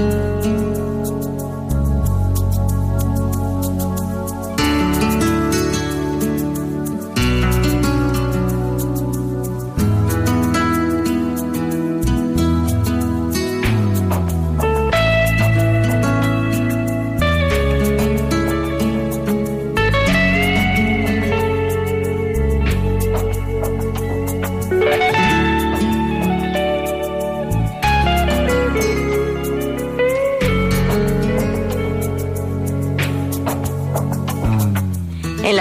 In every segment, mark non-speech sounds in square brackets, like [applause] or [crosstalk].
la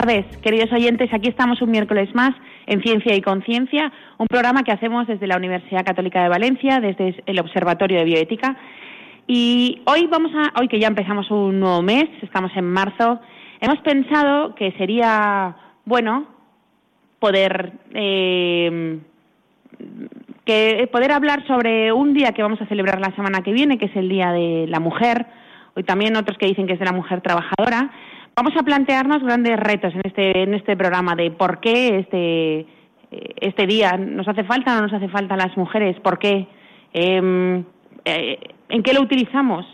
Tardes, queridos oyentes. Aquí estamos un miércoles más en Ciencia y Conciencia, un programa que hacemos desde la Universidad Católica de Valencia, desde el Observatorio de Bioética. Y hoy vamos a, hoy que ya empezamos un nuevo mes, estamos en marzo, hemos pensado que sería bueno poder eh, que poder hablar sobre un día que vamos a celebrar la semana que viene, que es el Día de la Mujer. Hoy también otros que dicen que es de la mujer trabajadora Vamos a plantearnos grandes retos en este, en este programa de por qué este, este día nos hace falta o no nos hace falta a las mujeres, por qué, em, eh, en qué lo utilizamos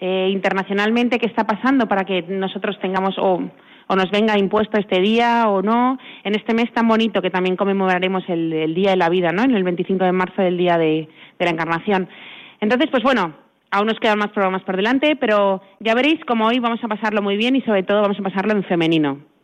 eh, internacionalmente, qué está pasando para que nosotros tengamos o, o, nos venga impuesto este día o no, en este mes tan bonito que también conmemoraremos el, el Día de la Vida, ¿no? En el 25 de marzo del Día de la Encarnación. Entonces, pues bueno, Aún nos quedan más programas por delante, pero ya veréis cómo hoy vamos a pasarlo muy bien y sobre todo vamos a pasarlo en femenino.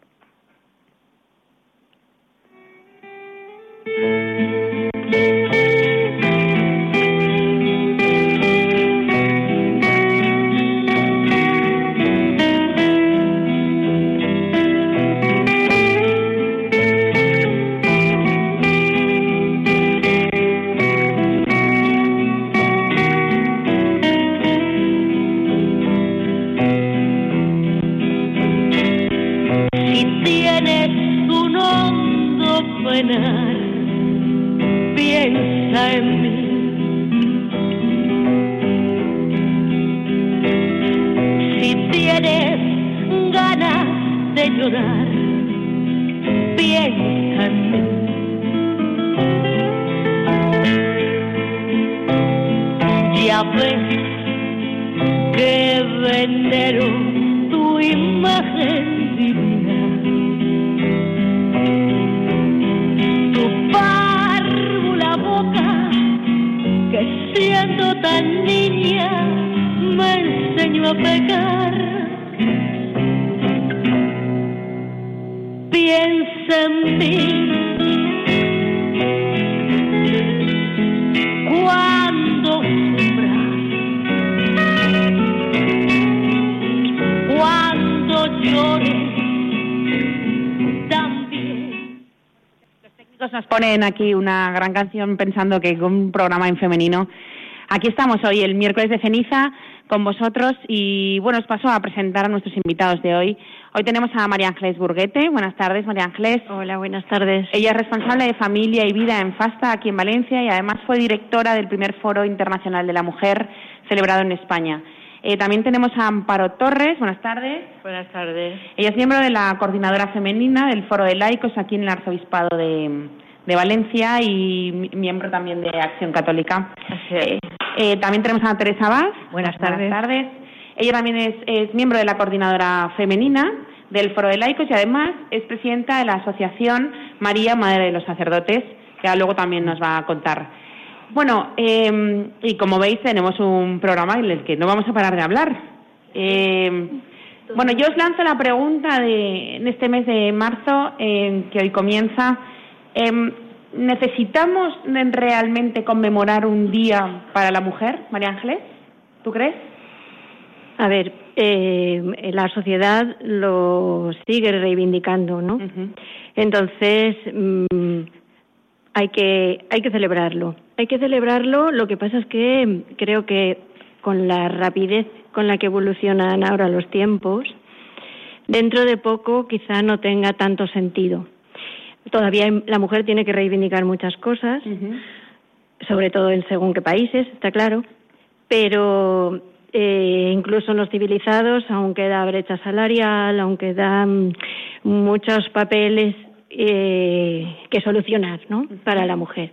que venero tu imagen divina. Tu párvula boca, que siendo tan niña me enseñó a pecar. Piensa en mí. Ponen aquí una gran canción pensando que un programa en femenino. Aquí estamos hoy, el miércoles de ceniza, con vosotros y bueno, os paso a presentar a nuestros invitados de hoy. Hoy tenemos a María Ángeles Burguete. Buenas tardes, María Ángeles. Hola, buenas tardes. Ella es responsable de familia y vida en FASTA aquí en Valencia y además fue directora del primer Foro Internacional de la Mujer celebrado en España. Eh, también tenemos a Amparo Torres. Buenas tardes. Buenas tardes. Ella es miembro de la coordinadora femenina del Foro de Laicos aquí en el Arzobispado de, de Valencia y miembro también de Acción Católica. Eh, eh, también tenemos a Teresa Vaz. Buenas tardes. Buenas tardes. Ella también es, miembro de la coordinadora femenina del Foro de Laicos y además es presidenta de la Asociación María, Madre de los Sacerdotes, que luego también nos va a contar. Bueno, em, y como veis tenemos un programa en el que no vamos a parar de hablar. Em, bueno, yo os lanzo la pregunta de en este mes de marzo, que hoy comienza, Em, ¿Necesitamos realmente conmemorar un día para la mujer, María Ángeles? ¿Tú crees? A ver, eh, la sociedad lo sigue reivindicando, ¿no? Entonces, mm, hay que hay que celebrarlo. Hay que celebrarlo. Lo que pasa es que creo que con la rapidez con la que evolucionan ahora los tiempos, dentro de poco quizá no tenga tanto sentido. Todavía la mujer tiene que reivindicar muchas cosas, sobre todo en según qué países, está claro, pero eh, incluso en los civilizados aún queda brecha salarial, aún quedan muchos papeles eh, que solucionar ¿no? para la mujer.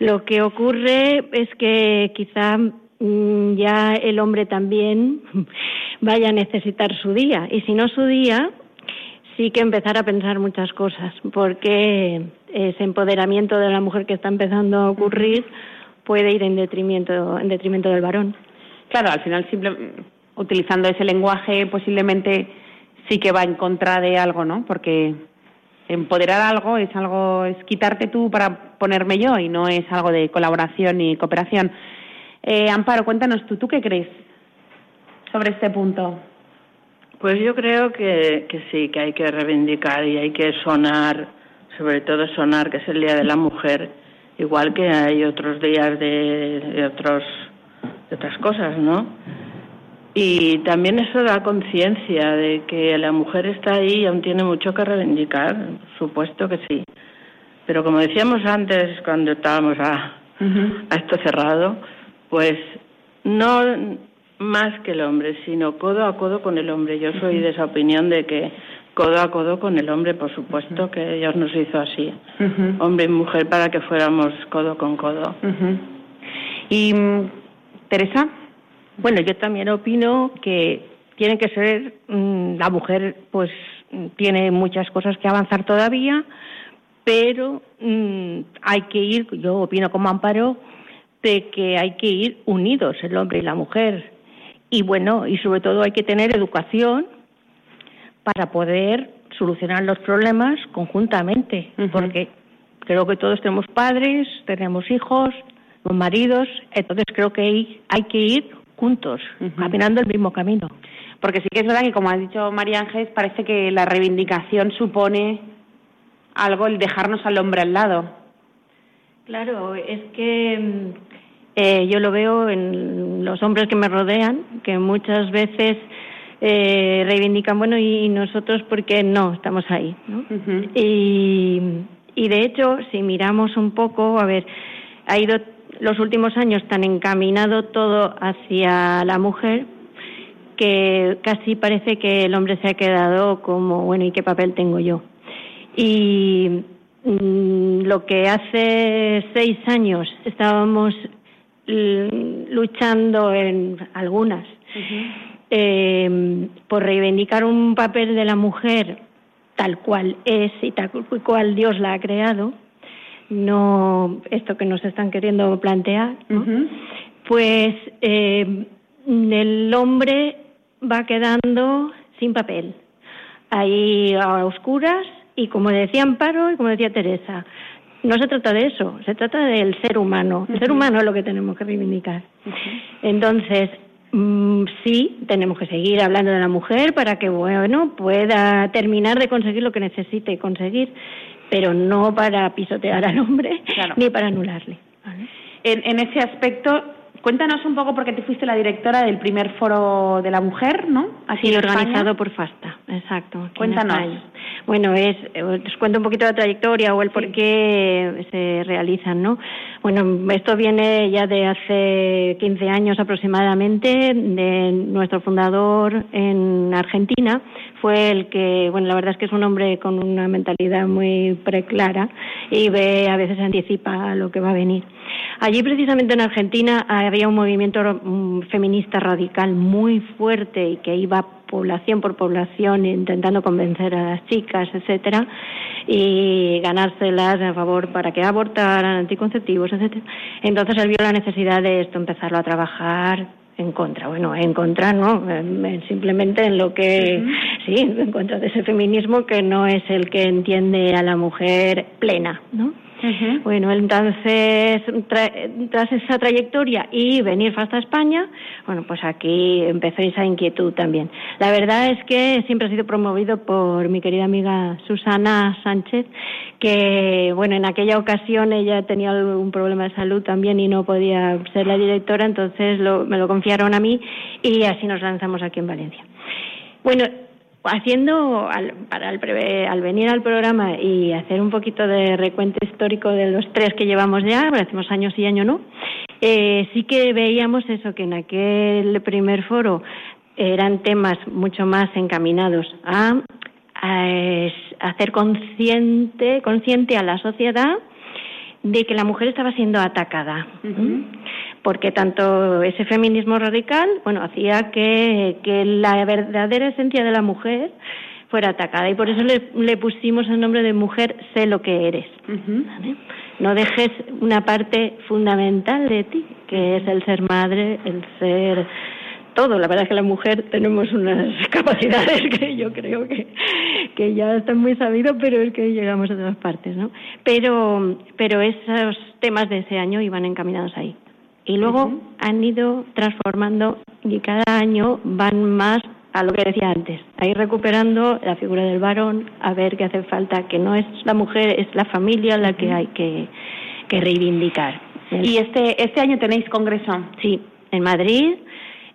Lo que ocurre es que quizá mm, ya el hombre también [laughs] vaya a necesitar su día y si no su día sí que empezar a pensar muchas cosas porque ese empoderamiento de la mujer que está empezando a ocurrir puede ir en detrimento en detrimento del varón. Claro, al final utilizando ese lenguaje posiblemente sí que va en contra de algo, ¿no? Porque empoderar algo es algo es quitarte tú para ponerme yo y no es algo de colaboración y cooperación. Eh, Amparo, cuéntanos tú, ¿tú qué crees sobre este punto? Pues yo creo que, que sí, que hay que reivindicar y hay que sonar, sobre todo sonar, que es el Día de la Mujer, igual que hay otros días de, de otros de otras cosas, ¿no? Y también eso da conciencia de que la mujer está ahí y aún tiene mucho que reivindicar, supuesto que sí. Pero como decíamos antes, cuando estábamos a, a esto cerrado, pues no más que el hombre, sino codo a codo con el hombre. Yo soy de esa opinión de que codo a codo con el hombre, por supuesto que Dios nos hizo así, hombre y mujer, para que fuéramos codo con codo. Y Teresa. Bueno, yo también opino que tiene que ser mm, la mujer, pues tiene muchas cosas que avanzar todavía, pero mm, hay que ir, yo opino como Amparo, de que hay que ir unidos el hombre y la mujer. Y bueno, y sobre todo hay que tener educación para poder solucionar los problemas conjuntamente, porque creo que todos tenemos padres, tenemos hijos, los maridos, entonces creo que hay, hay que ir juntos, caminando el mismo camino. Porque sí que es verdad que, como ha dicho María Ángeles, parece que la reivindicación supone algo el dejarnos al hombre al lado. Claro, es que mm, eh, yo lo veo en los hombres que me rodean, que muchas veces eh, reivindican, bueno, y nosotros porque no estamos ahí. ¿no? y, y de hecho, si miramos un poco, a ver, ha ido los últimos años tan encaminado todo hacia la mujer que casi parece que el hombre se ha quedado como, bueno, ¿y qué papel tengo yo? Y mm, lo que hace seis años estábamos luchando en algunas. Eh, por reivindicar un papel de la mujer tal cual es y tal cual Dios la ha creado, no esto que nos están queriendo plantear, pues eh, el hombre va quedando sin papel, ahí a oscuras y como decía Amparo y como decía Teresa, no se trata de eso, se trata del ser humano. El ser humano es lo que tenemos que reivindicar. Entonces, mm, sí, tenemos que seguir hablando de la mujer para que, bueno, pueda terminar de conseguir lo que necesite conseguir pero no para pisotear al hombre [laughs] ni para anularle. En, en, ese aspecto, cuéntanos un poco, porque tú fuiste la directora del primer foro de la mujer, ¿no? Así organizado por FASTA, exacto. Cuéntanos. Bueno, es, os cuento un poquito la trayectoria o el por qué se realizan, ¿no? Bueno, esto viene ya de hace 15 años aproximadamente, de nuestro fundador en Argentina, fue el que, bueno, la verdad es que es un hombre con una mentalidad muy preclara y ve, a veces anticipa lo que va a venir. Allí precisamente en Argentina había un movimiento mm, feminista radical muy fuerte y que iba población por población intentando convencer a las chicas, etcétera, y ganárselas a favor para que abortaran, anticonceptivos, etcétera. Entonces él vio la necesidad de esto, empezarlo a trabajar en contra, bueno, en contra no, simplemente en lo que, sí, en contra de ese feminismo que no es el que entiende a la mujer plena, ¿no? Bueno, entonces, tras esa trayectoria y venir hasta España, bueno, pues aquí empezó esa inquietud también. La verdad es que siempre ha sido promovido por mi querida amiga Susana Sánchez, que, bueno, en aquella ocasión ella tenía un problema de salud también y no podía ser la directora, entonces me lo confiaron a mí y así nos lanzamos aquí en Valencia. Bueno, haciendo al, para al, venir al programa y hacer un poquito de recuento histórico de los tres que llevamos ya, hacemos años y año no, eh, sí que veíamos eso, que en aquel primer foro eran temas mucho más encaminados a, hacer consciente, consciente a la sociedad de que la mujer estaba siendo atacada porque tanto ese feminismo radical, bueno, hacía que, la verdadera esencia de la mujer fuera atacada y por eso le, pusimos el nombre de mujer sé lo que eres. No dejes una parte fundamental de ti, que es el ser madre, el ser todo. La verdad es que la mujer tenemos unas [laughs] capacidades que yo creo que, que ya están muy sabidos, pero es que llegamos a todas partes, ¿no? Pero, pero esos temas de ese año iban encaminados ahí y luego han ido transformando y cada año van más a lo que decía antes, a ir recuperando la figura del varón, a ver qué hace falta, que no es la mujer, es la familia la que hay que, reivindicar. ¿Y este, este año tenéis congreso? Sí, en Madrid,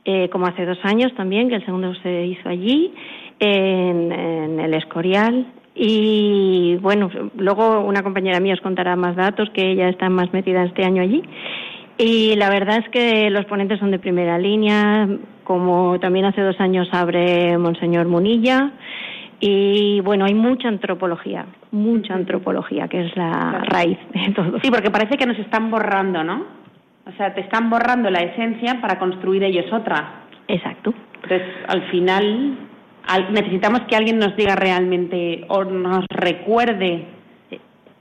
eh, como hace dos años también, que el segundo se hizo allí, en, en el Escorial, y bueno, luego una compañera mía os contará más datos, que ella está más metida este año allí. Y la verdad es que los ponentes son de primera línea, como también hace dos años abre Monseñor Munilla. Y bueno, hay mucha antropología, mucha antropología, que es la raíz de todo. Sí, porque parece que nos están borrando, ¿no? O sea, te están borrando la esencia para construir ellos otra. Exacto. Entonces, al final, necesitamos que alguien nos diga realmente o nos recuerde,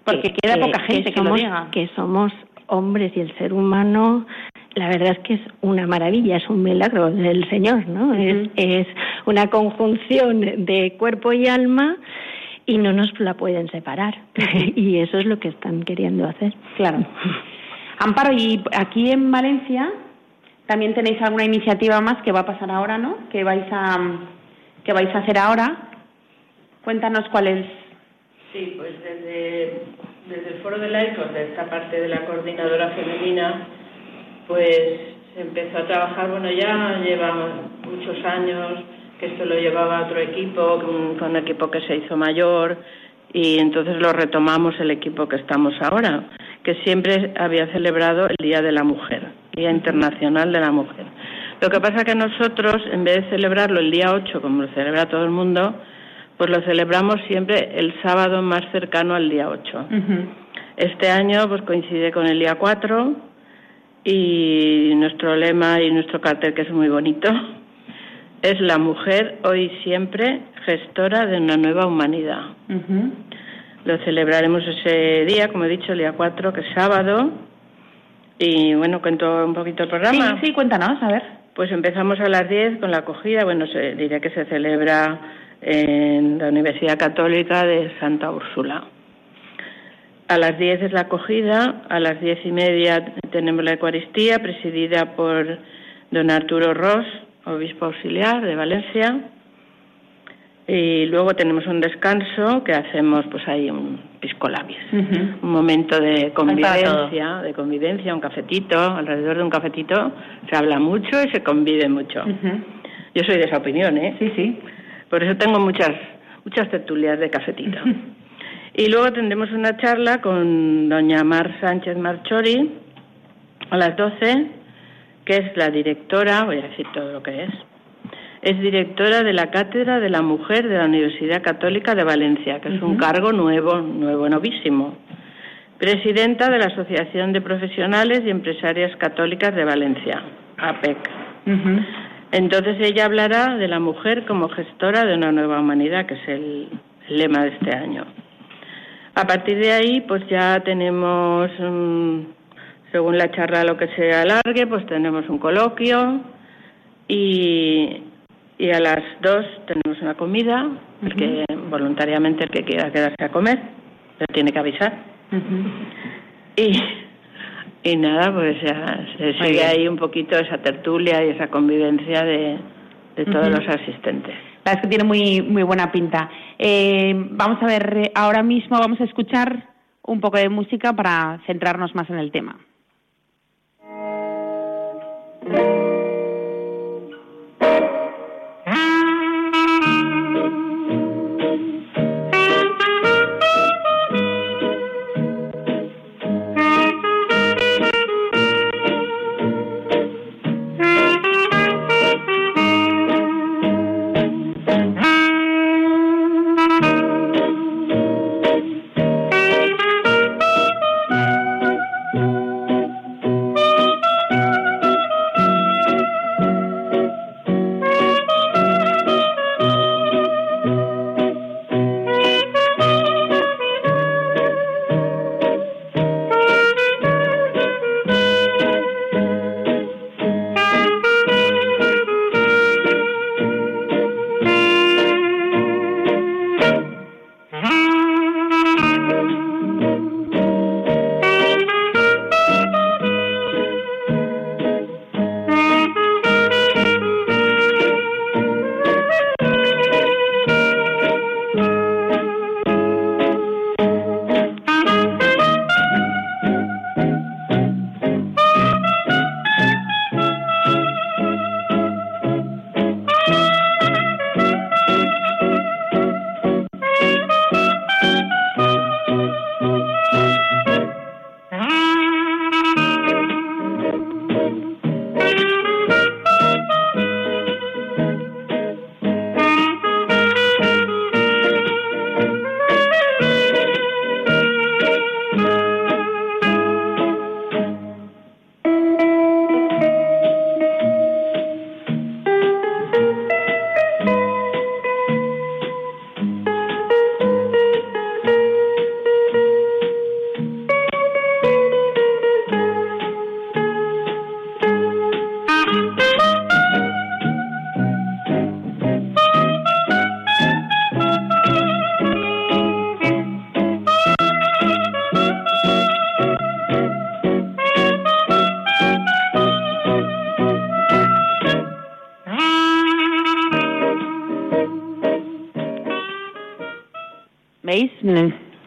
porque queda poca gente que, lo diga. Que somos hombres y el ser humano, la verdad es que es una maravilla, es un milagro del Señor, ¿no? es, una conjunción de cuerpo y alma y no nos la pueden separar. [laughs] y eso es lo que están queriendo hacer. Claro. Amparo, y aquí en Valencia también tenéis alguna iniciativa más que va a pasar ahora, ¿no? Que vais a que vais a hacer ahora. Cuéntanos cuál es. Sí, pues desde desde el Foro de Laicos, de esta parte de la coordinadora femenina, pues se empezó a trabajar, bueno, ya lleva muchos años que esto lo llevaba otro equipo, con un equipo que se hizo mayor, y entonces lo retomamos el equipo que estamos ahora, que siempre había celebrado el Día de la Mujer, Día Internacional de la Mujer. Lo que pasa que nosotros, en vez de celebrarlo el día 8, como lo celebra todo el mundo, pues lo celebramos siempre el sábado más cercano al día 8. Este año pues coincide con el día 4 y nuestro lema y nuestro cartel, que es muy bonito, es la mujer hoy siempre gestora de una nueva humanidad. Lo celebraremos ese día, como he dicho, el día 4, que es sábado. Y bueno, cuento un poquito el programa. Sí, sí, cuéntanos, a ver. Pues empezamos a las 10 con la acogida. Bueno, se, diría que se celebra en la Universidad Católica de Santa Úrsula. A las 10 es la acogida, a las diez y media tenemos la Eucaristía presidida por don Arturo Ross, obispo auxiliar de Valencia. Y luego tenemos un descanso que hacemos pues ahí un pisco un momento de convivencia, de convivencia, un cafetito, alrededor de un cafetito se habla mucho y se convive mucho. Yo soy de esa opinión, ¿eh? Sí, sí. Por eso tengo muchas, muchas tertulias de cafetito. [laughs] y luego tendremos una charla con doña Mar Sánchez Marchori a las 12, que es la directora, voy a decir todo lo que es, es directora de la Cátedra de la Mujer de la Universidad Católica de Valencia, que es un cargo nuevo, nuevo, novísimo. Presidenta de la Asociación de Profesionales y Empresarias Católicas de Valencia, APEC. Entonces ella hablará de la mujer como gestora de una nueva humanidad, que es el, lema de este año. A partir de ahí, pues ya tenemos, mm, según la charla lo que se alargue, pues tenemos un coloquio y, y a las dos tenemos una comida, porque voluntariamente el que quiera quedarse a comer, pero tiene que avisar. y, y nada, pues ya se sigue ahí un poquito esa tertulia y esa convivencia de, de todos los asistentes. La verdad es que tiene muy, muy buena pinta. Eh, vamos a ver, ahora mismo vamos a escuchar un poco de música para centrarnos más en el tema.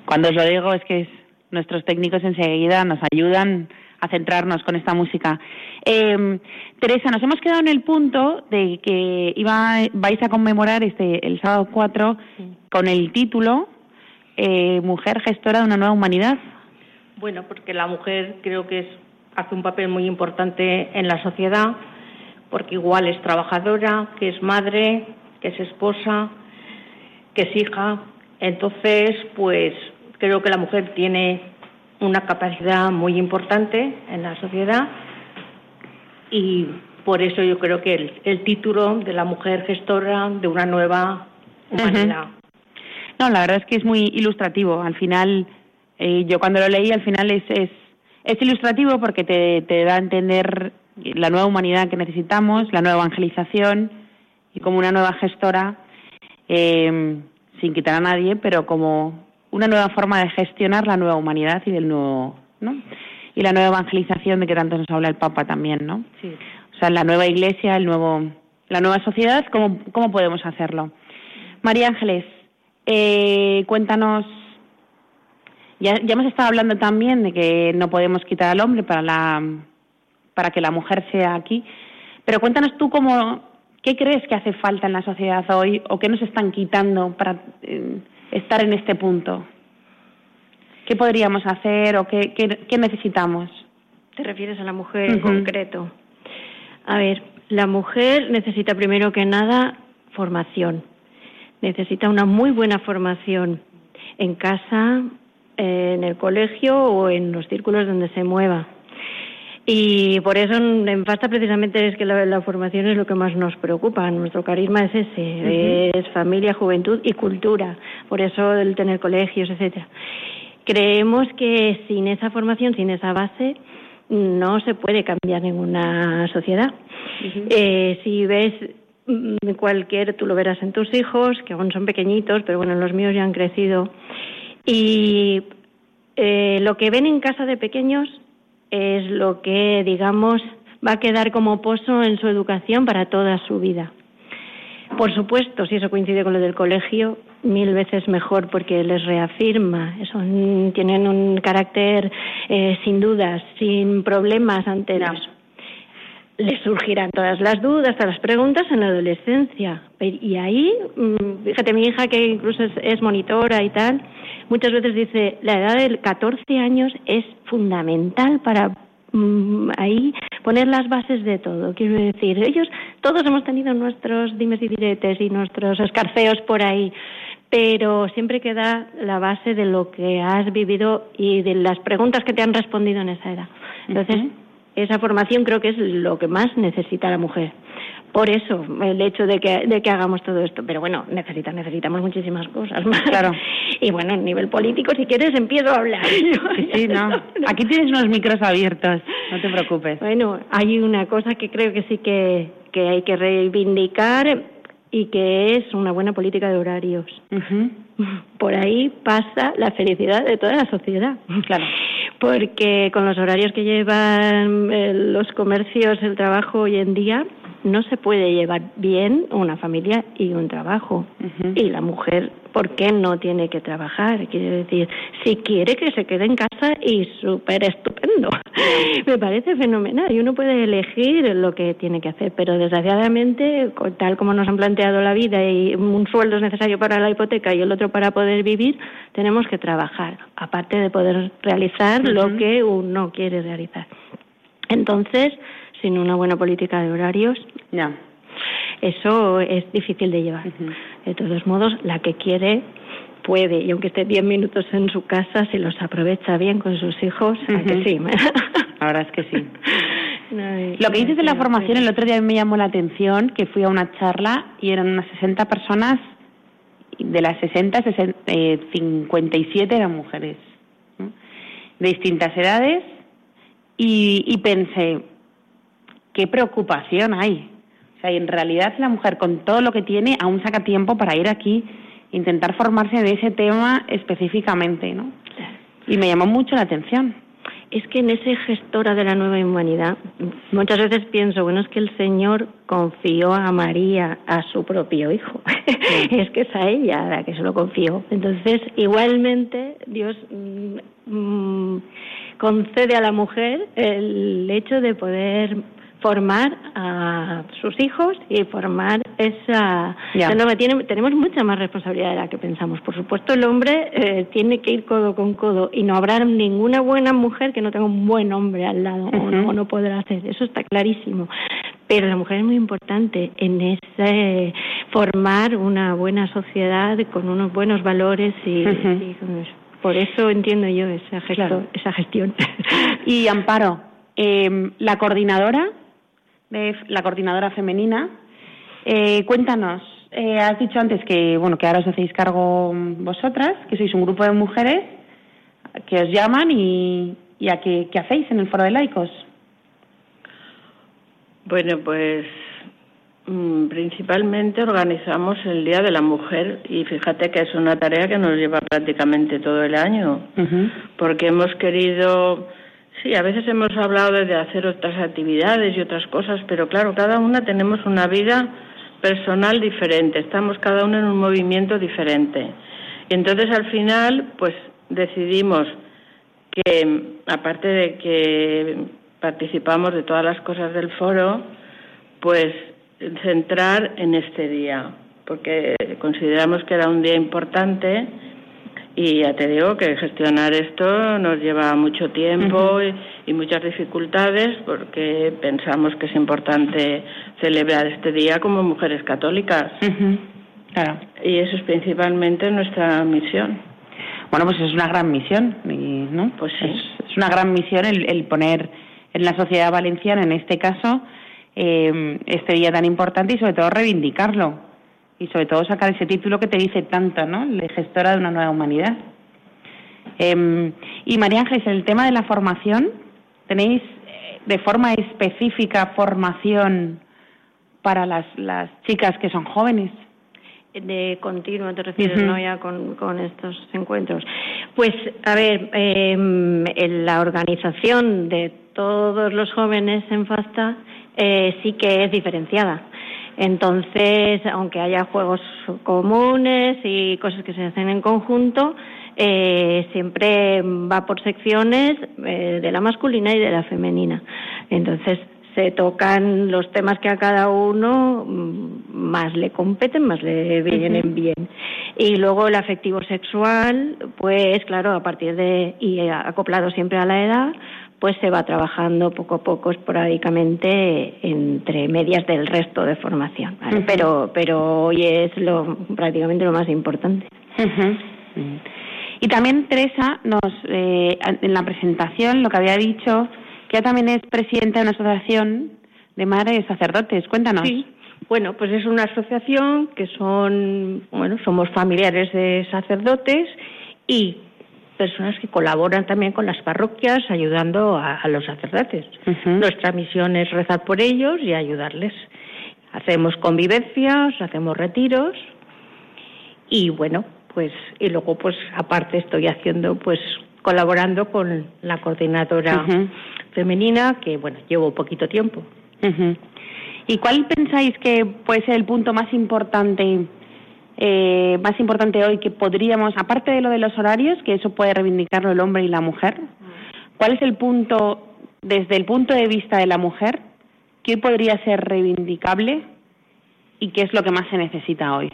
Cuando os lo digo es que nuestros técnicos enseguida nos ayudan a centrarnos con esta música. Eh, Teresa, nos hemos quedado en el punto de que iba, vais a conmemorar este el sábado 4 con el título eh, Mujer gestora de una nueva humanidad. Bueno, porque la mujer creo que es, hace un papel muy importante en la sociedad, porque igual es trabajadora, que es madre, que es esposa, que es hija. Entonces, pues creo que la mujer tiene una capacidad muy importante en la sociedad y por eso yo creo que el, título de la mujer gestora de una nueva humanidad. No, la verdad es que es muy ilustrativo. Al final, eh, yo cuando lo leí, al final es, es, es ilustrativo porque te, te da a entender la nueva humanidad que necesitamos, la nueva evangelización y como una nueva gestora, eh, sin quitar a nadie, pero como una nueva forma de gestionar la nueva humanidad y del nuevo, ¿no? Y la nueva evangelización de que tanto nos habla el Papa también, ¿no? Sí. O sea, la nueva Iglesia, el nuevo, la nueva sociedad, ¿cómo, cómo podemos hacerlo? María Ángeles, eh, cuéntanos. Ya, ya hemos estado hablando también de que no podemos quitar al hombre para la para que la mujer sea aquí, pero cuéntanos tú cómo qué crees que hace falta en la sociedad hoy o qué nos están quitando para eh, estar en este punto? ¿Qué podríamos hacer o qué, qué, necesitamos? ¿Te refieres a la mujer en concreto? A ver, la mujer necesita primero que nada formación. Necesita una muy buena formación en casa, en el colegio o en los círculos donde se mueva. Y por eso en FASTA precisamente es que la, formación es lo que más nos preocupa. Nuestro carisma es ese, es familia, juventud y cultura. Por eso el tener colegios, etcétera. Creemos que sin esa formación, sin esa base, no se puede cambiar ninguna sociedad. eh, si ves mm, cualquier, tú lo verás en tus hijos, que aún son pequeñitos, pero bueno, los míos ya han crecido. Y eh, lo que ven en casa de pequeños es lo que, digamos, va a quedar como pozo en su educación para toda su vida. Por supuesto, si eso coincide con lo del colegio, mil veces mejor porque les reafirma, tienen un carácter eh, sin dudas, sin problemas ante eso. Les surgirán todas las dudas, todas las preguntas en la adolescencia. Y ahí, mm, fíjate, mi hija que incluso es monitora y tal, muchas veces dice, la edad de 14 años es fundamental para mm, ahí poner las bases de todo. Quiero decir, ellos, todos hemos tenido nuestros dimes y diretes y nuestros escarceos por ahí, pero siempre queda la base de lo que has vivido y de las preguntas que te han respondido en esa edad. Entonces, esa formación creo que es lo que más necesita la mujer por eso el hecho de que, de que hagamos todo esto. Pero bueno, necesita, necesitamos muchísimas cosas más. Claro. [laughs] Y bueno, a nivel político, si quieres, empiezo a hablar. Sí, [laughs] no. Aquí tienes unos micros abiertos, no te preocupes. Bueno, hay una cosa que creo que sí que, que hay que reivindicar y que es una buena política de horarios. [laughs] Por ahí pasa la felicidad de toda la sociedad. Claro. Porque con los horarios que llevan eh, los comercios, el trabajo hoy en día, no se puede llevar bien una familia y un trabajo. Y la mujer, ¿por qué no tiene que trabajar? Quiere decir, si quiere que se quede en casa y súper estupendo. Me parece fenomenal y uno puede elegir lo que tiene que hacer, pero desgraciadamente, tal como nos han planteado la vida y un sueldo es necesario para la hipoteca y el otro para poder vivir, tenemos que trabajar, aparte de poder realizar lo que uno quiere realizar. Entonces, sin una buena política de horarios, ya. Eso es difícil de llevar. De todos modos, la que quiere puede, y aunque esté 10 minutos en su casa, si los aprovecha bien con sus hijos, ¿a que sí. [laughs] Ahora es que sí. [laughs] Lo que dices de la formación, el otro día me llamó la atención que fui a una charla y eran unas 60 personas, de las 60, 57 eran mujeres, de distintas edades, y, y pensé, qué preocupación hay. Sea, en realidad la mujer con todo lo que tiene aún saca tiempo para ir aquí, intentar formarse de ese tema específicamente, ¿no? Y me llamó mucho la atención. Es que en ese gestora de la nueva humanidad, muchas veces pienso, bueno, es que el Señor confió a María, a su propio hijo. [laughs] es que es a ella la que se lo confió. Entonces, igualmente, Dios mm, mm, concede a la mujer el hecho de poder formar a sus hijos y formar esa nueva. Tiene, tenemos mucha más responsabilidad de la que pensamos. Por supuesto, el hombre eh, tiene que ir codo con codo y no habrá ninguna buena mujer que no tenga un buen hombre al lado o, no, podrá hacer. Eso está clarísimo. Pero la mujer es muy importante en ese formar una buena sociedad con unos buenos valores y, por eso entiendo yo esa, esa gestión. Y Amparo, eh, la coordinadora la coordinadora femenina. Eh, cuéntanos, eh, has dicho antes que bueno que ahora os hacéis cargo vosotras, que sois un grupo de mujeres que os llaman y, y a qué, qué hacéis en el foro de laicos. Bueno, pues mm, principalmente organizamos el Día de la Mujer y fíjate que es una tarea que nos lleva prácticamente todo el año, porque hemos querido Sí, a veces hemos hablado de hacer otras actividades y otras cosas, pero claro, cada una tenemos una vida personal diferente, estamos cada uno en un movimiento diferente. Y entonces al final, pues decidimos que, aparte de que participamos de todas las cosas del foro, pues centrar en este día, porque consideramos que era un día importante y ya te digo que gestionar esto nos lleva mucho tiempo y, muchas dificultades porque pensamos que es importante celebrar este día como mujeres católicas. Claro. Y eso es principalmente nuestra misión. Bueno, pues es una gran misión, ¿no? Pues sí. Es, una gran misión el, poner en la sociedad valenciana, en este caso, eh, este día tan importante y sobre todo reivindicarlo y sobre todo sacar ese título que te dice tanto, ¿no? De gestora de una nueva humanidad. Em, y María Ángeles, el tema de la formación, ¿tenéis eh, de forma específica formación para las, las chicas que son jóvenes? de continuo, te refieres, ¿no? Ya con, con, estos encuentros. Pues, a ver, en la organización de todos los jóvenes en FASTA eh, sí que es diferenciada. Entonces, aunque haya juegos comunes y cosas que se hacen en conjunto, eh, siempre va por secciones eh, de la masculina y de la femenina. Entonces, se tocan los temas que a cada uno mm, más le competen, más le vienen bien. Y luego el afectivo sexual, pues claro, a partir de, y acoplado siempre a la edad, pues se va trabajando poco a poco, esporádicamente, entre medias del resto de formación. pero, pero hoy es lo, prácticamente lo más importante. Y también Teresa nos, eh, en la presentación, lo que había dicho, que también es presidenta de una asociación de madres sacerdotes. Cuéntanos. Sí. Bueno, pues es una asociación que son, bueno, somos familiares de sacerdotes y personas que colaboran también con las parroquias ayudando a, los sacerdotes. Nuestra misión es rezar por ellos y ayudarles. Hacemos convivencias, hacemos retiros y bueno, pues y luego pues aparte estoy haciendo pues colaborando con la coordinadora femenina que bueno, llevo poquito tiempo. ¿Y cuál pensáis que puede ser el punto más importante eh, más importante hoy que podríamos, aparte de lo de los horarios, que eso puede reivindicarlo el hombre y la mujer, ¿cuál es el punto, desde el punto de vista de la mujer, qué podría ser reivindicable y qué es lo que más se necesita hoy?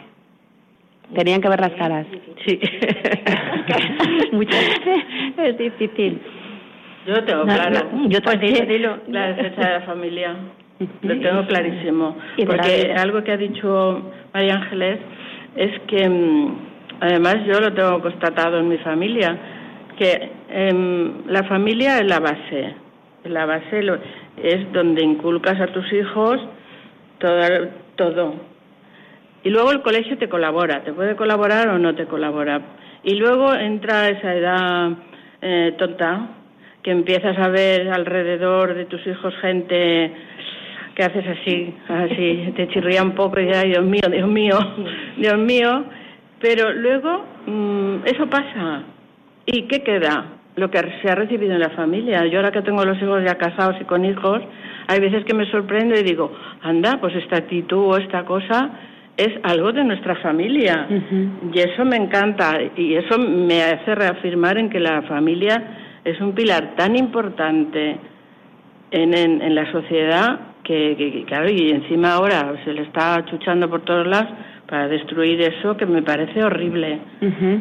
Tenían que ver las caras. Sí. [laughs] Muchas Es difícil. Yo lo tengo claro. yo también. La defensa de la familia. Lo tengo clarísimo. Porque algo que ha dicho María Ángeles es que, mm, además, yo lo tengo constatado en mi familia, que em, la familia es la base. La base es donde inculcas a tus hijos todo, todo. Y luego el colegio te colabora, te puede colaborar o no te colabora. Y luego entra esa edad eh, tonta, que empiezas a ver alrededor de tus hijos gente que haces así, así, te chirría un poco y dices, ay, Dios mío, Dios mío, Dios mío. Pero luego mm, eso pasa. ¿Y qué queda? Lo que se ha recibido en la familia. Yo ahora que tengo los hijos ya casados y con hijos, hay veces que me sorprendo y digo, anda, pues esta actitud o esta cosa es algo de nuestra familia. Y eso me encanta y eso me hace reafirmar en que la familia es un pilar tan importante en, en, la sociedad que, que, claro, y encima ahora se le está chuchando por todos lados para destruir eso que me parece horrible,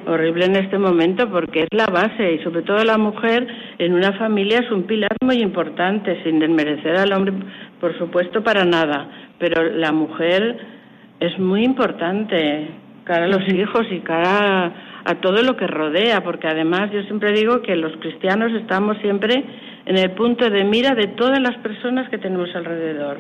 horrible en este momento porque es la base y sobre todo la mujer en una familia es un pilar muy importante, sin desmerecer al hombre, por supuesto, para nada, pero la mujer es muy importante cara a los hijos y cara a, todo lo que rodea, porque además yo siempre digo que los cristianos estamos siempre en el punto de mira de todas las personas que tenemos alrededor.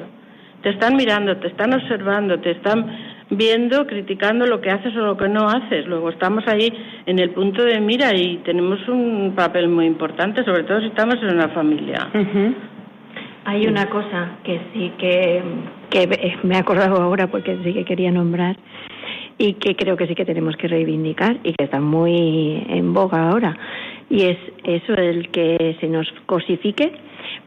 Te están mirando, te están observando, te están viendo, criticando lo que haces o lo que no haces. Luego estamos ahí en el punto de mira y tenemos un papel muy importante, sobre todo si estamos en una familia. Hay una cosa que sí que, me he acordado ahora porque sí que quería nombrar y que creo que sí que tenemos que reivindicar y que está muy en boga ahora y es eso el que se nos cosifique.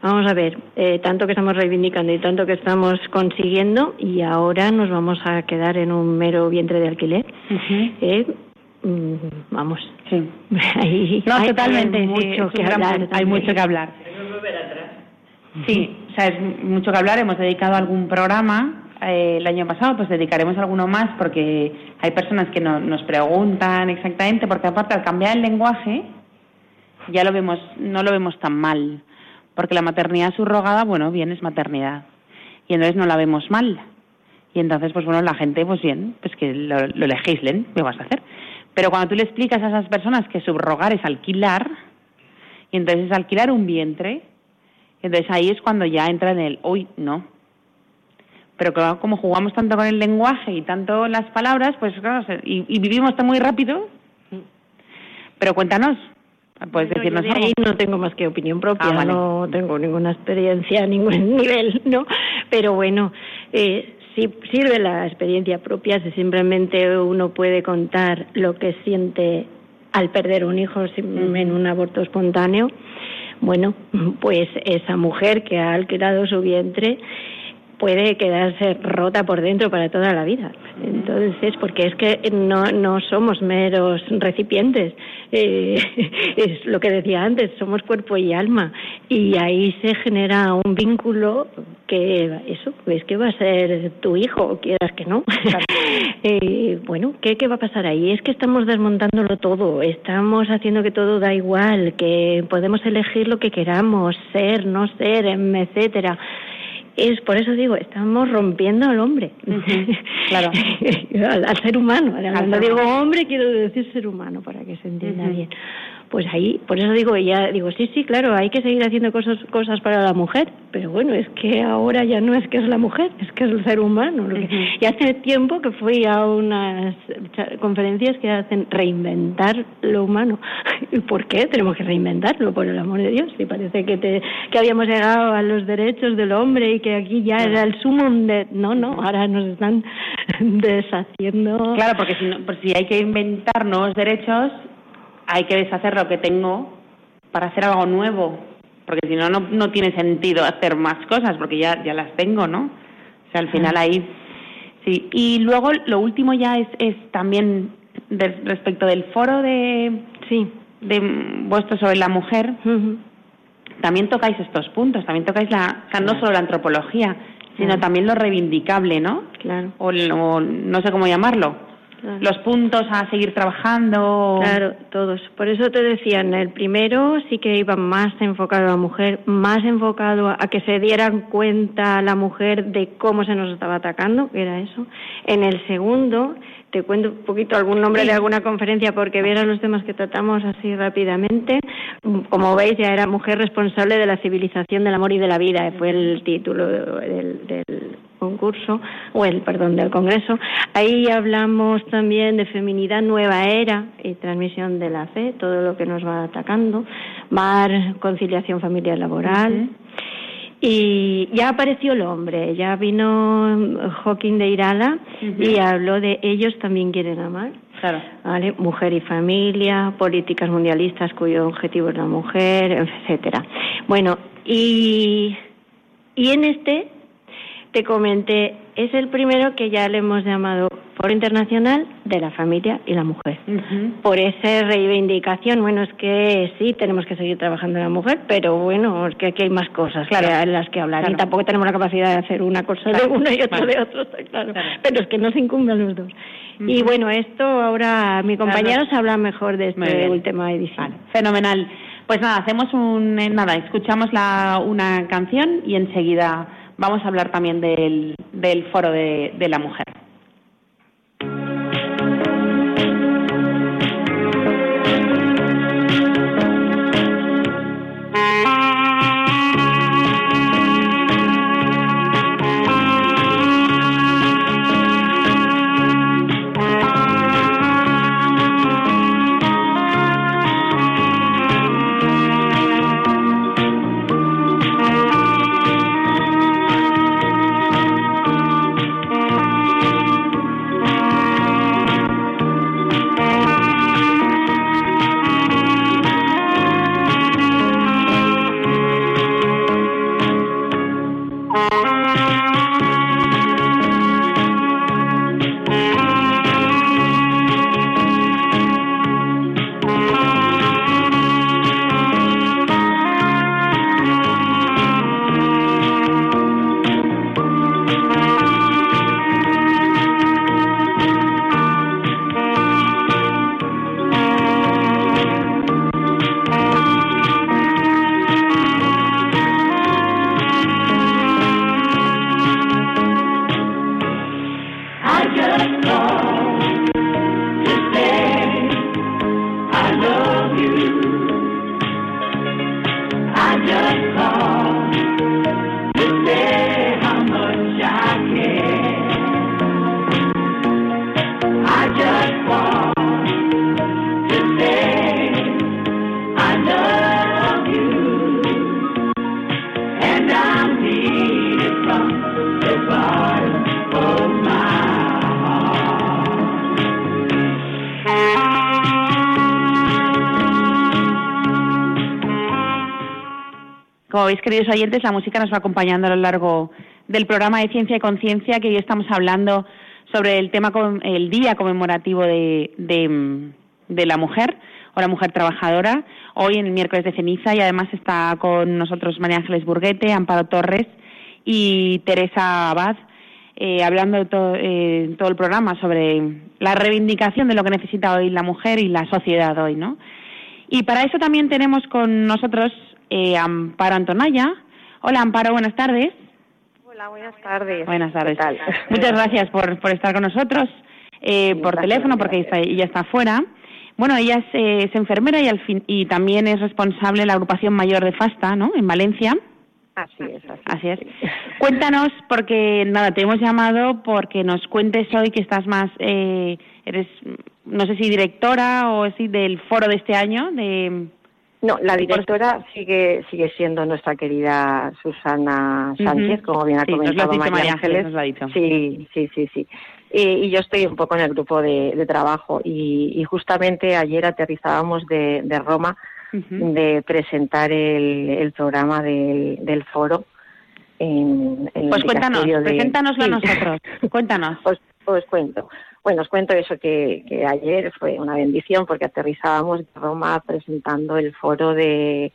Vamos a ver eh, tanto que estamos reivindicando y tanto que estamos consiguiendo y ahora nos vamos a quedar en un mero vientre de alquiler. Eh, mm, vamos. Sí. [laughs] No totalmente hay mucho que hablar hay mucho que hablar. Sí, o sea, es mucho que hablar. Hemos dedicado algún programa eh, el año pasado, pues dedicaremos alguno más porque hay personas que no, nos preguntan exactamente, porque aparte al cambiar el lenguaje ya lo vemos, no lo vemos tan mal, porque la maternidad subrogada, bueno, bien es maternidad y entonces no la vemos mal. Y entonces, pues bueno, la gente, pues bien, pues que lo, lo legislen, ¿qué vas a hacer? Pero cuando tú le explicas a esas personas que subrogar es alquilar, y entonces es alquilar un vientre, entonces ahí es cuando ya entra en el, uy, no. Pero claro, como jugamos tanto con el lenguaje y tanto las palabras, pues claro, y, y vivimos tan muy rápido. Pero cuéntanos, puedes decirnos Ahí no tengo más que opinión propia, ah, no tengo ninguna experiencia a [laughs] ningún nivel, ¿no? Pero bueno, eh, sí sirve la experiencia propia, si simplemente uno puede contar lo que siente al perder un hijo en un aborto espontáneo, bueno, [laughs] pues esa mujer que ha alquilado su vientre puede quedarse rota por dentro para toda la vida. Entonces, porque es que no, no somos meros recipientes, eh, [laughs] es lo que decía antes, somos cuerpo y alma, y ahí se genera un vínculo que eso, es que va a ser tu hijo, quieras que no. [laughs] eh, bueno, ¿qué, ¿qué va a pasar ahí? Es que estamos desmontándolo todo, estamos haciendo que todo da igual, que podemos elegir lo que queramos, ser, no ser, etcétera es por eso digo, estamos rompiendo al hombre, claro, [laughs] al, ser humano. Cuando digo hombre quiero decir ser humano para que se entienda bien pues ahí, por eso digo, ya digo, sí, sí, claro, hay que seguir haciendo cosas, cosas para la mujer, pero bueno, es que ahora ya no es que es la mujer, es que es el ser humano. Y hace tiempo que fui a unas conferencias que hacen reinventar lo humano. [laughs] ¿Y por qué? Tenemos que reinventarlo, por el amor de Dios. Y parece que, te, que habíamos llegado a los derechos del hombre y que aquí ya era el sumo de... No, no, ahora nos están [laughs] deshaciendo... Claro, porque si, pues si hay que inventar nuevos derechos, hay que deshacer lo que tengo para hacer algo nuevo, porque si no, no tiene sentido hacer más cosas, porque ya, ya las tengo, ¿no? O sea, al final ahí, sí. Y luego lo último ya es, es también respecto del foro de, sí. de vuestro sobre la mujer, también tocáis estos puntos, también tocáis la, no solo la antropología, sino también lo reivindicable, ¿no? Claro. o no sé cómo llamarlo los puntos a seguir trabajando. Claro, todos. Por eso te decía, en el primero sí que iba más enfocado a la mujer, más enfocado a que se dieran cuenta la mujer de cómo se nos estaba atacando, que era eso. En el segundo, te cuento un poquito algún nombre de alguna conferencia porque vieran los temas que tratamos así rápidamente. Como veis, ya era mujer responsable de la civilización del amor y de la vida, fue el título del, del concurso, o el, perdón, del congreso. Ahí hablamos también de feminidad, nueva era y transmisión de la fe, todo lo que nos va atacando, mar, conciliación familiar laboral. Y ya apareció el hombre, ya vino Hawking de Irala y habló de ellos también quieren amar. Claro. ¿Vale? Mujer y familia, políticas mundialistas cuyo objetivo es la mujer, etcétera. Bueno, y, y en este te comenté, es el primero que ya le hemos llamado Foro Internacional de la Familia y la Mujer. Por esa reivindicación, bueno, es que sí, tenemos que seguir trabajando en la mujer, pero bueno, es que aquí hay más cosas claro. en las que hablar y tampoco tenemos la capacidad de hacer una cosa de uno y otra de otro, claro. Pero es que no se incumben los dos. Y bueno, esto ahora mi compañero se habla mejor de este última edición. Fenomenal. Pues nada, hacemos un nada, escuchamos la, una canción y enseguida vamos a hablar también del, del foro de, de la mujer. Como veis, queridos oyentes, la música nos va acompañando a lo largo del programa de Ciencia y Conciencia, que hoy estamos hablando sobre el tema, el día conmemorativo de, de, la mujer o la mujer trabajadora, hoy en el miércoles de ceniza, y además está con nosotros María Ángeles Burguete, Amparo Torres y Teresa Abad, eh, hablando todo, eh, todo el programa sobre la reivindicación de lo que necesita hoy la mujer y la sociedad hoy, ¿no? Y para eso también tenemos con nosotros eh, Amparo Antonaya. Hola Amparo, buenas tardes. Hola, buenas tardes. Buenas tardes. Muchas gracias por, por estar con nosotros eh, por teléfono porque ella está fuera. Bueno, ella es, eh, es enfermera y, al fin, y también es responsable de la agrupación mayor de FASTA, ¿no? En Valencia. Así es, así, es. Cuéntanos, porque nada, te hemos llamado porque nos cuentes hoy que estás más, eh, eres, no sé si directora o si del foro de este año, de no, la directora sigue sigue siendo nuestra querida Susana Sánchez, como bien ha comentado María Ángeles. Sí, sí, sí, sí. Y, yo estoy un poco en el grupo de, trabajo y, justamente ayer aterrizábamos de, Roma de presentar el, programa del, foro. En, pues cuéntanos, preséntanoslo a nosotros, cuéntanos. [laughs] os cuento. Bueno, os cuento eso que, ayer fue una bendición porque aterrizábamos en Roma presentando el foro de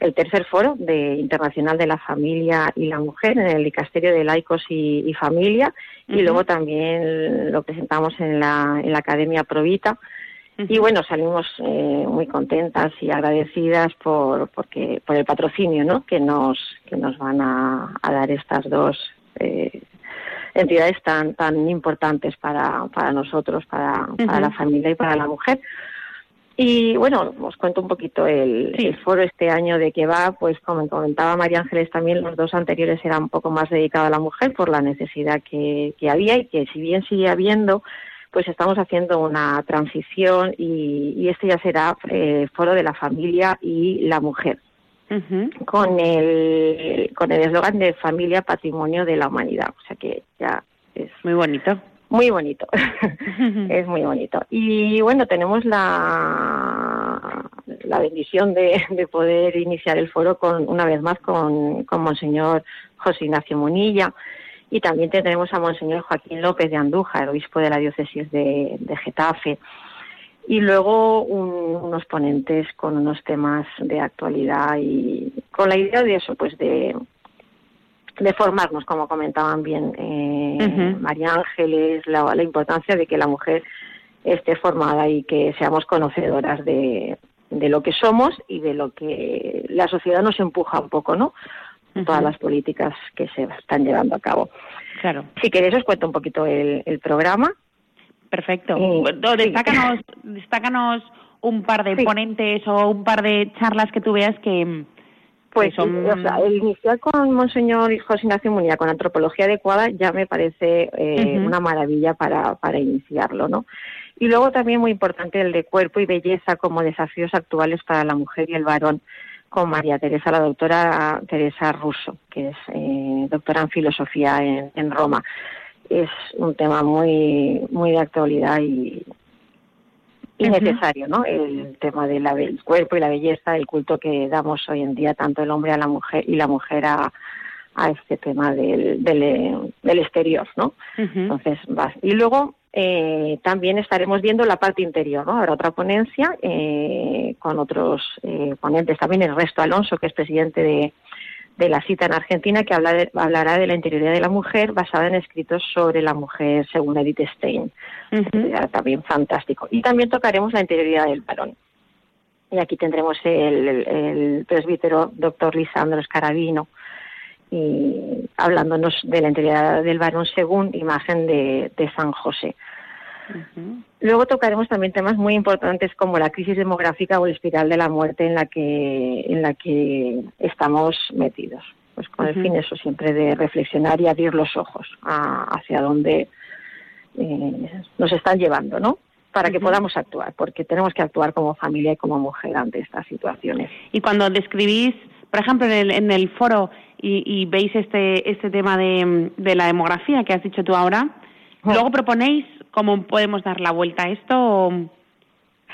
el tercer foro de internacional de la familia y la mujer en el dicasterio de laicos y, familia y luego también lo presentamos en la, en la academia Provita y bueno salimos eh, muy contentas y agradecidas por porque por el patrocinio ¿no? que nos que nos van a, dar estas dos eh, entidades tan tan importantes para, para nosotros, para, para la familia y para la mujer. Y bueno, os cuento un poquito el, foro este año de que va, pues como comentaba María Ángeles también, los dos anteriores eran un poco más dedicados a la mujer por la necesidad que, que había y que si bien sigue habiendo, pues estamos haciendo una transición y, y este ya será eh, foro de la familia y la mujer con el con el eslogan de familia patrimonio de la humanidad. O sea que ya es muy bonito. muy bonito. [laughs] Es muy bonito. Y bueno tenemos la la bendición de, de, poder iniciar el foro con una vez más con, con monseñor José Ignacio Munilla. Y también tendremos a monseñor Joaquín López de Andújar obispo de la diócesis de, de Getafe y luego unos ponentes con unos temas de actualidad y con la idea de eso, pues de, de formarnos, como comentaban bien eh, María Ángeles, la, la, importancia de que la mujer esté formada y que seamos conocedoras de, de lo que somos y de lo que la sociedad nos empuja un poco, ¿no? Todas las políticas que se están llevando a cabo. Claro. Si queréis os cuento un poquito el, el programa Perfecto. [laughs] destácanos, un par de ponentes o un par de charlas que tú veas que, pues son... o sea, el iniciar con Monseñor José Ignacio Munía con antropología adecuada ya me parece eh, una maravilla para, para iniciarlo, ¿no? Y luego también muy importante el de cuerpo y belleza como desafíos actuales para la mujer y el varón con María Teresa, la doctora Teresa Russo, que es eh, doctora en filosofía en Roma es un tema muy muy de actualidad y, necesario, ¿no? El tema del cuerpo y la belleza, el culto que damos hoy en día tanto el hombre a la mujer y la mujer a, a este tema del, del, exterior, ¿no? Entonces, vas. Y luego eh, también estaremos viendo la parte interior, ¿no? Habrá otra ponencia eh, con otros eh, ponentes, también el Resto Alonso, que es presidente de, de la cita en Argentina que hablará de la interioridad de la mujer basada en escritos sobre la mujer según Edith Stein. También fantástico. Y también tocaremos la interioridad del varón. Y aquí tendremos el, presbítero doctor Lisandro Scarabino y hablándonos de la interioridad del varón según imagen de San José. Luego tocaremos también temas muy importantes como la crisis demográfica o el espiral de la muerte en la que, en la que estamos metidos. Pues con el fin eso siempre de reflexionar y abrir los ojos hacia dónde eh, nos están llevando, ¿no? Para que podamos actuar, porque tenemos que actuar como familia y como mujer ante estas situaciones. Y cuando describís, por ejemplo, en el, en el foro y, veis este, este tema de, de la demografía que has dicho tú ahora, luego proponéis ¿Cómo podemos dar la vuelta a esto?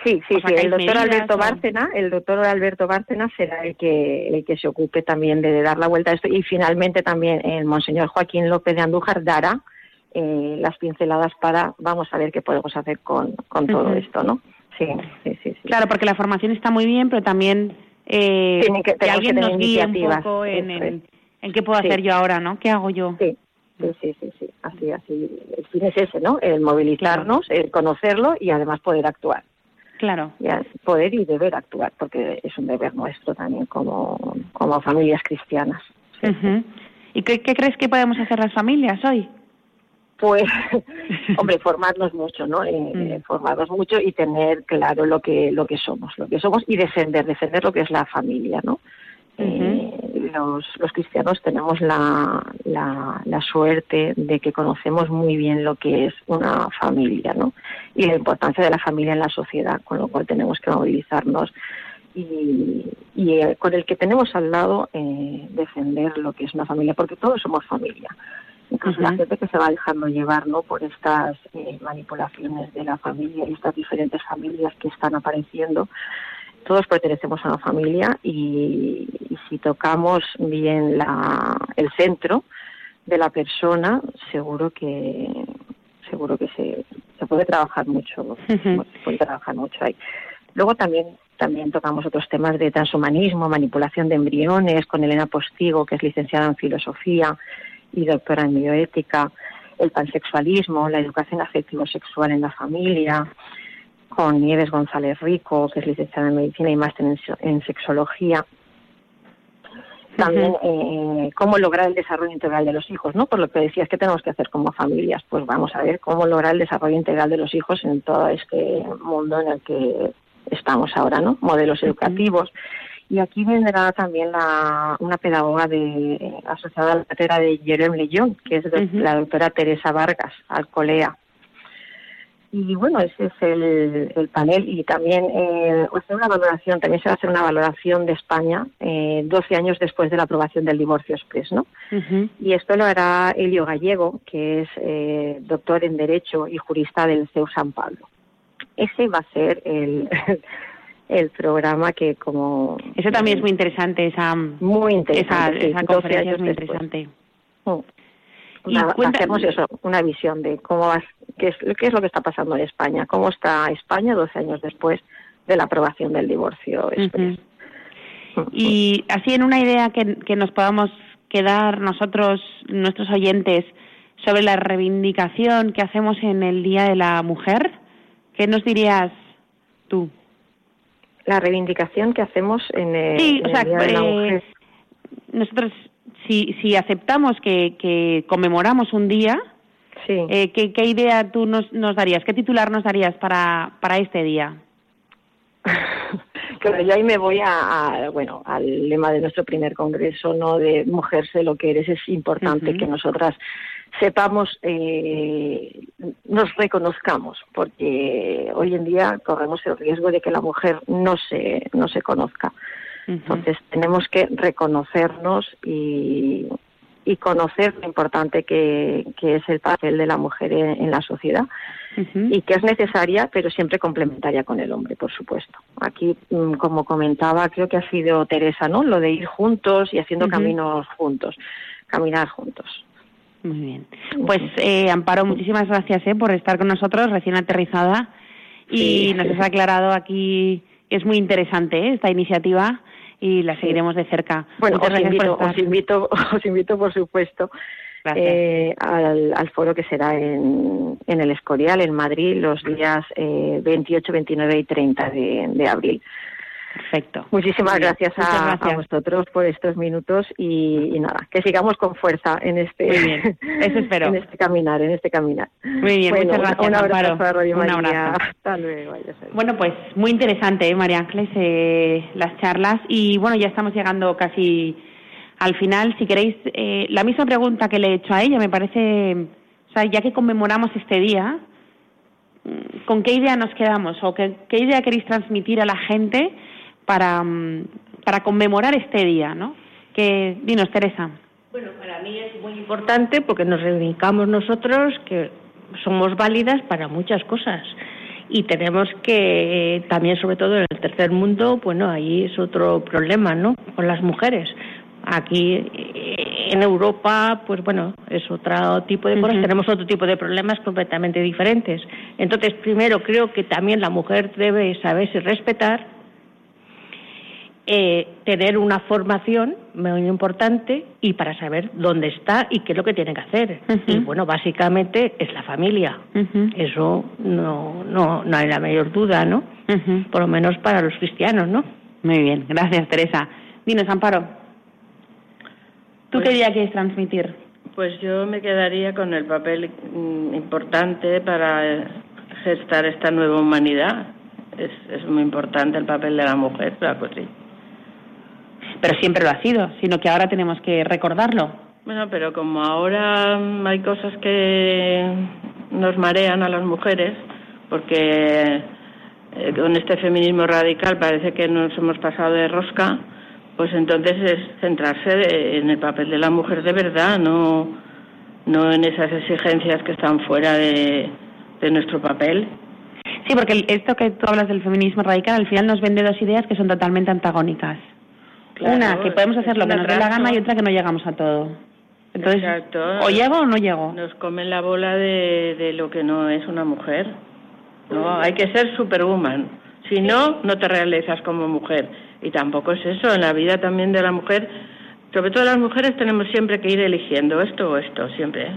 Sí, sí, sí. El doctor Alberto Bárcena, el doctor Alberto Bárcena será el que el que se ocupe también de dar la vuelta a esto y finalmente también el monseñor Joaquín López de Andújar dará eh, las pinceladas para vamos a ver qué podemos hacer con, con todo esto, ¿no? Sí, sí, sí, Claro, porque la formación está muy bien, pero también eh, que, alguien nos guíe un poco en, en, qué puedo hacer yo ahora, ¿no? ¿Qué hago yo? Sí. Sí, sí, sí, así, así. El fin es ese, ¿no? El movilizarnos, el conocerlo y además poder actuar. Claro. Ya, poder y deber actuar, porque es un deber nuestro también como, como familias cristianas. ¿Y qué, crees que podemos hacer las familias hoy? Pues, [laughs] hombre, formarnos mucho, ¿no? Eh, mm. eh, formarnos mucho y tener claro lo que lo que somos, lo que somos y defender, defender lo que es la familia, ¿no? Eh, los, los, cristianos tenemos la, la, la, suerte de que conocemos muy bien lo que es una familia, ¿no? Y la importancia de la familia en la sociedad, con lo cual tenemos que movilizarnos y, y eh, con el que tenemos al lado eh, defender lo que es una familia, porque todos somos familia. Incluso la gente que se va dejando llevar ¿no? por estas manipulaciones de la familia y estas diferentes familias que están apareciendo, todos pertenecemos a una familia y, si tocamos bien la, el centro de la persona, seguro que seguro que se, se puede trabajar mucho, se puede trabajar mucho ahí. Luego también también tocamos otros temas de transhumanismo, manipulación de embriones, con Elena Postigo, que es licenciada en filosofía y doctora en bioética, el pansexualismo, la educación afectivo-sexual en la familia, con Nieves González Rico, que es licenciada en medicina y máster en, sexología. También eh, cómo lograr el desarrollo integral de los hijos, ¿no? Por lo que decías, ¿qué tenemos que hacer como familias? Pues vamos a ver cómo lograr el desarrollo integral de los hijos en todo este mundo en el que estamos ahora, ¿no? Modelos educativos. Y aquí vendrá también la, una pedagoga de, asociada a la cátedra de Jerome León, que es la doctora Teresa Vargas, Alcolea. Y bueno, ese es el, panel y también eh, hacer una valoración, también se va a hacer una valoración de España eh, 12 años después de la aprobación del divorcio express, ¿no? Y esto lo hará Elio Gallego, que es eh, doctor en Derecho y jurista del CEU San Pablo. Ese va a ser el, [laughs] el programa que como... Eso también es muy interesante, esa, muy interesante, esa, conferencia es muy interesante. Mm hacemos eso, una visión de cómo va, qué es, qué es lo que está pasando en España, cómo está España 12 años después de la aprobación del divorcio Y así en una idea que, que nos podamos quedar nosotros, nuestros oyentes, sobre la reivindicación que hacemos en el Día de la Mujer, ¿qué nos dirías tú? La reivindicación que hacemos en el, Día de la Mujer. Nosotros si, si aceptamos que, conmemoramos un día, eh, ¿qué, idea tú nos, nos darías? ¿Qué titular nos darías para, para este día? [laughs] claro, yo ahí me voy a, bueno al lema de nuestro primer congreso, no de mujer sé lo que eres. Es importante que nosotras sepamos, eh, nos reconozcamos, porque hoy en día corremos el riesgo de que la mujer no se no se conozca. Entonces tenemos que reconocernos y, conocer lo importante que, es el papel de la mujer en, la sociedad y que es necesaria, pero siempre complementaria con el hombre, por supuesto. Aquí, mm, como comentaba, creo que ha sido Teresa, ¿no? Lo de ir juntos y haciendo caminos juntos, caminar juntos. Muy bien. Pues eh, Amparo, muchísimas gracias eh, por estar con nosotros, recién aterrizada, y nos has aclarado aquí, es muy interesante eh, esta iniciativa y la seguiremos de cerca. Bueno, os invito, os [laughs] invito, os invito, por supuesto, eh, al, foro que será en, en, el Escorial, en Madrid, los días eh, 28, 29 y 30 de, de abril. Perfecto. Muchísimas gracias, a, vosotros por estos minutos y, nada, que sigamos con fuerza en este, Eso [laughs] espero. en este caminar, en este caminar. Muy bien, muchas gracias. Un abrazo un abrazo. Hasta luego. Bueno, pues muy interesante, ¿eh, María Ángeles, eh, las charlas y bueno, ya estamos llegando casi al final. Si queréis, eh, la misma pregunta que le he hecho a ella, me parece, o sea, ya que conmemoramos este día, mm, ¿con qué idea nos quedamos o qué, qué idea queréis transmitir a la gente? para, mm, para conmemorar este día, ¿no? Que, dinos, Teresa. Bueno, para mí es muy importante porque nos reivindicamos nosotros que somos válidas para muchas cosas. Y tenemos que también sobre todo en el tercer mundo bueno ahí es otro problema no con las mujeres. Aquí eh, en Europa pues bueno es otro tipo de cosas. Tenemos otro tipo de problemas completamente diferentes. Entonces primero creo que también la mujer debe saberse respetar eh, tener una formación muy importante y para saber dónde está y qué es lo que tiene que hacer. Y bueno, básicamente es la familia. Eso no, no, no hay la mayor duda, ¿no? Por lo menos para los cristianos, ¿no? Muy bien, gracias Teresa. Dinos, Amparo, ¿tú qué pues día quieres transmitir? Pues yo me quedaría con el papel mm, importante para gestar esta nueva humanidad. Es, es muy importante el papel de la mujer, claro que sí pero siempre lo ha sido, sino que ahora tenemos que recordarlo. Bueno, pero como ahora hay cosas que nos marean a las mujeres, porque eh, con este feminismo radical parece que nos hemos pasado de rosca, pues entonces es centrarse en el papel de la mujer de verdad, no, no en esas exigencias que están fuera de, de nuestro papel. Sí, porque esto que tú hablas del feminismo radical al final nos vende dos ideas que son totalmente antagónicas. Una, que podemos hacer lo que nos dé la gana y otra que no llegamos a todo. Entonces, o llego o no llego. Nos comen la bola de, de lo que no es una mujer. No, hay que ser superwoman. Si no, no te realizas como mujer. Y tampoco es eso. En la vida también de la mujer, sobre todo las mujeres, tenemos siempre que ir eligiendo esto o esto, siempre.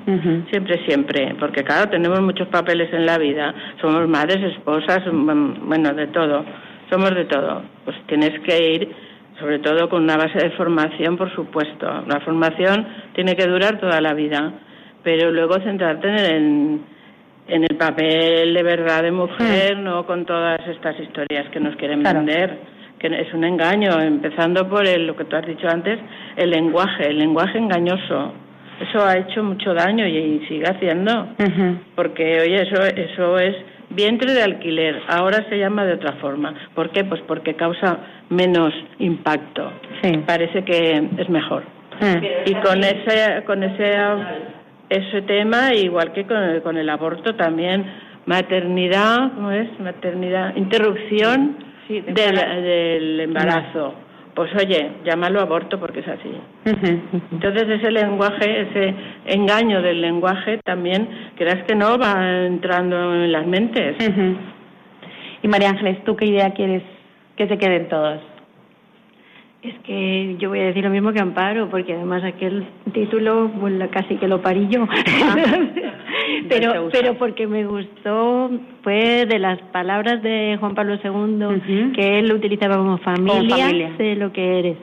Siempre, siempre. Porque, claro, tenemos muchos papeles en la vida. Somos madres, esposas, mm, bueno, de todo. Somos de todo. Pues tienes que ir sobre todo con una base de formación, por supuesto. La formación tiene que durar toda la vida, pero luego centrarte en, en el papel de verdad de mujer, mm. no con todas estas historias que nos quieren vender, que es un engaño, empezando por el, lo que tú has dicho antes, el lenguaje, el lenguaje engañoso. Eso ha hecho mucho daño y, sigue haciendo, porque oye, eso, eso es vientre de alquiler, ahora se llama de otra forma. ¿Por qué? Pues porque causa menos impacto. Sí. Parece que es mejor. Mm. Y con ese, con ese, ese tema, igual que con el, con el aborto también, maternidad, ¿cómo es? Maternidad, interrupción del, del embarazo pues oye, llámalo aborto porque es así. Entonces ese lenguaje, ese engaño del lenguaje también, creas que no, va entrando en las mentes. Y María Ángeles, ¿tú qué idea quieres que se queden todos? Es que yo voy a decir lo mismo que Amparo, porque además aquel título casi que lo parí yo. [laughs] pero, pero porque me gustó, fue de las palabras de Juan Pablo II, que él lo utilizaba como familia, sé lo que eres.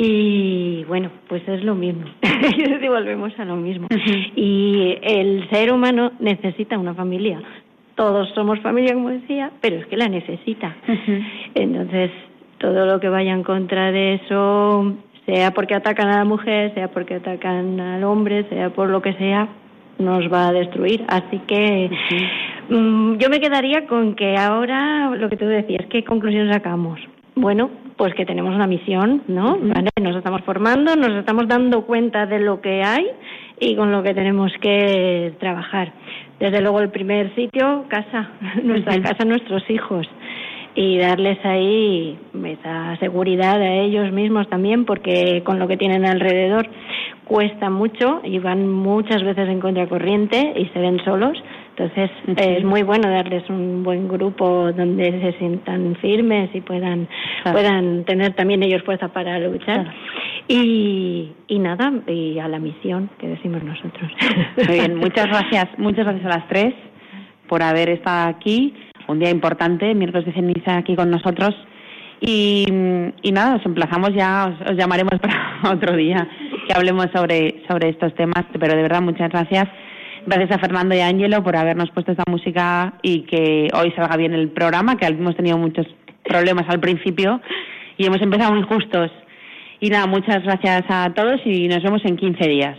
Y bueno, pues es lo mismo. [laughs] y volvemos a lo mismo. Y el ser humano necesita una familia. Todos somos familia, como decía, pero es que la necesita. Entonces, todo lo que vaya en contra de eso, sea porque atacan a la mujer, sea porque atacan al hombre, sea por lo que sea, nos va a destruir. Así que mm, yo me quedaría con que ahora lo que tú decías, ¿qué conclusión sacamos? Bueno, pues que tenemos una misión, ¿no? Nos estamos formando, nos estamos dando cuenta de lo que hay y con lo que tenemos que trabajar. Desde luego el primer sitio, casa, [laughs] nuestra casa, nuestros hijos y darles ahí esa seguridad a ellos mismos también, porque con lo que tienen alrededor cuesta mucho y van muchas veces en contracorriente y se ven solos. Entonces es muy bueno darles un buen grupo donde se sientan firmes y puedan puedan tener también ellos fuerza para luchar. Y, y nada, y a la misión que decimos nosotros. [laughs] Muy bien, muchas gracias, muchas gracias a las tres por haber estado aquí un día importante, miércoles de ceniza aquí con nosotros. Y, nada, os emplazamos ya, os, llamaremos [laughs] para otro día que hablemos sobre, sobre estos temas, pero de verdad muchas gracias. Gracias a Fernando y a Ángelo por habernos puesto esta música y que hoy salga bien el programa, que hemos tenido muchos problemas al principio y hemos empezado muy justos. Y nada, muchas gracias a todos y nos vemos en 15 días.